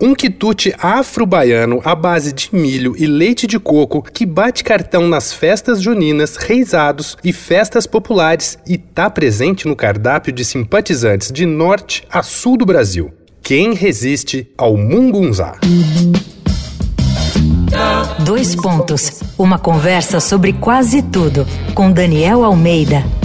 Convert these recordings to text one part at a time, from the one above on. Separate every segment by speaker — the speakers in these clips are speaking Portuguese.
Speaker 1: Um quitute afro-baiano à base de milho e leite de coco que bate cartão nas festas juninas, reisados e festas populares e tá presente no cardápio de simpatizantes de norte a sul do Brasil. Quem resiste ao mungunzá?
Speaker 2: Dois pontos. Uma conversa sobre quase tudo com Daniel Almeida.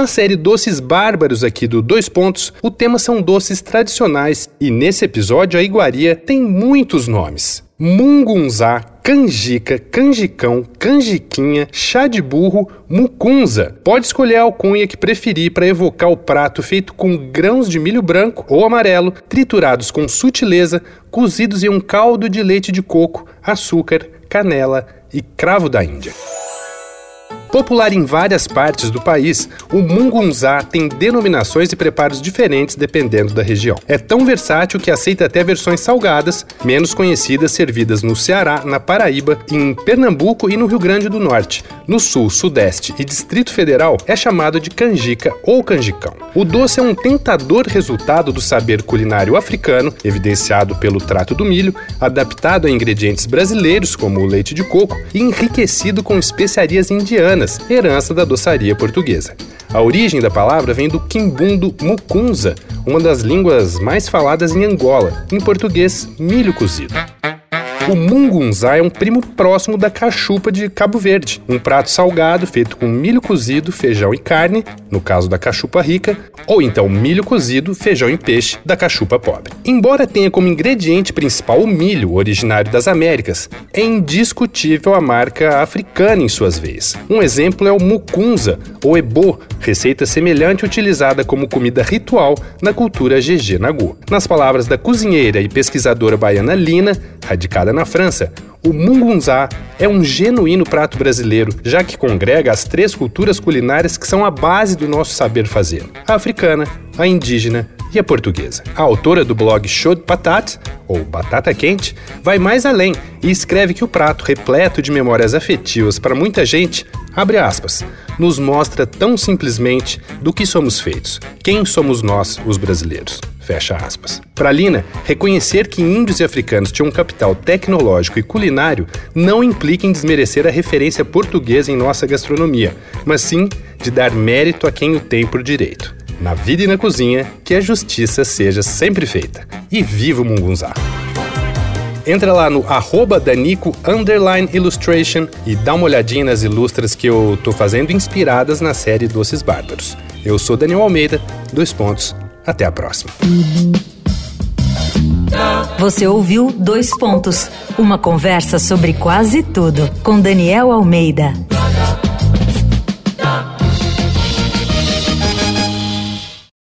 Speaker 1: Na série Doces Bárbaros aqui do Dois Pontos, o tema são doces tradicionais e nesse episódio a iguaria tem muitos nomes. Mungunzá, canjica, canjicão, canjiquinha, chá de burro, mucunza. Pode escolher a alcunha que preferir para evocar o prato feito com grãos de milho branco ou amarelo, triturados com sutileza, cozidos em um caldo de leite de coco, açúcar, canela e cravo da Índia. Popular em várias partes do país, o mungunzá tem denominações e preparos diferentes dependendo da região. É tão versátil que aceita até versões salgadas, menos conhecidas, servidas no Ceará, na Paraíba, em Pernambuco e no Rio Grande do Norte. No Sul, Sudeste e Distrito Federal é chamado de canjica ou canjicão. O doce é um tentador resultado do saber culinário africano, evidenciado pelo trato do milho, adaptado a ingredientes brasileiros como o leite de coco e enriquecido com especiarias indianas herança da doçaria portuguesa. A origem da palavra vem do quimbundo mucunza, uma das línguas mais faladas em Angola, em português, milho cozido. O mungunzá é um primo próximo da cachupa de Cabo Verde, um prato salgado feito com milho cozido, feijão e carne, no caso da cachupa rica, ou então milho cozido, feijão e peixe, da cachupa pobre. Embora tenha como ingrediente principal o milho, originário das Américas, é indiscutível a marca africana em suas veias. Um exemplo é o mucunza, ou ebo, receita semelhante utilizada como comida ritual na cultura GG Nagu. Nas palavras da cozinheira e pesquisadora baiana Lina, radicada na França, o mungunzá é um genuíno prato brasileiro, já que congrega as três culturas culinárias que são a base do nosso saber fazer: a africana, a indígena e a portuguesa. A autora do blog Show de Patat, ou Batata Quente, vai mais além e escreve que o prato, repleto de memórias afetivas para muita gente, abre aspas, nos mostra tão simplesmente do que somos feitos, quem somos nós, os brasileiros. Fecha aspas. Para Lina, reconhecer que índios e africanos tinham um capital tecnológico e culinário não implica em desmerecer a referência portuguesa em nossa gastronomia, mas sim de dar mérito a quem o tem por direito. Na vida e na cozinha, que a justiça seja sempre feita. E viva o Mungunzá! Entra lá no arroba Danico Illustration e dá uma olhadinha nas ilustras que eu tô fazendo inspiradas na série Doces Bárbaros. Eu sou Daniel Almeida, dois pontos. Até a próxima.
Speaker 2: Você ouviu Dois Pontos, uma conversa sobre quase tudo com Daniel Almeida.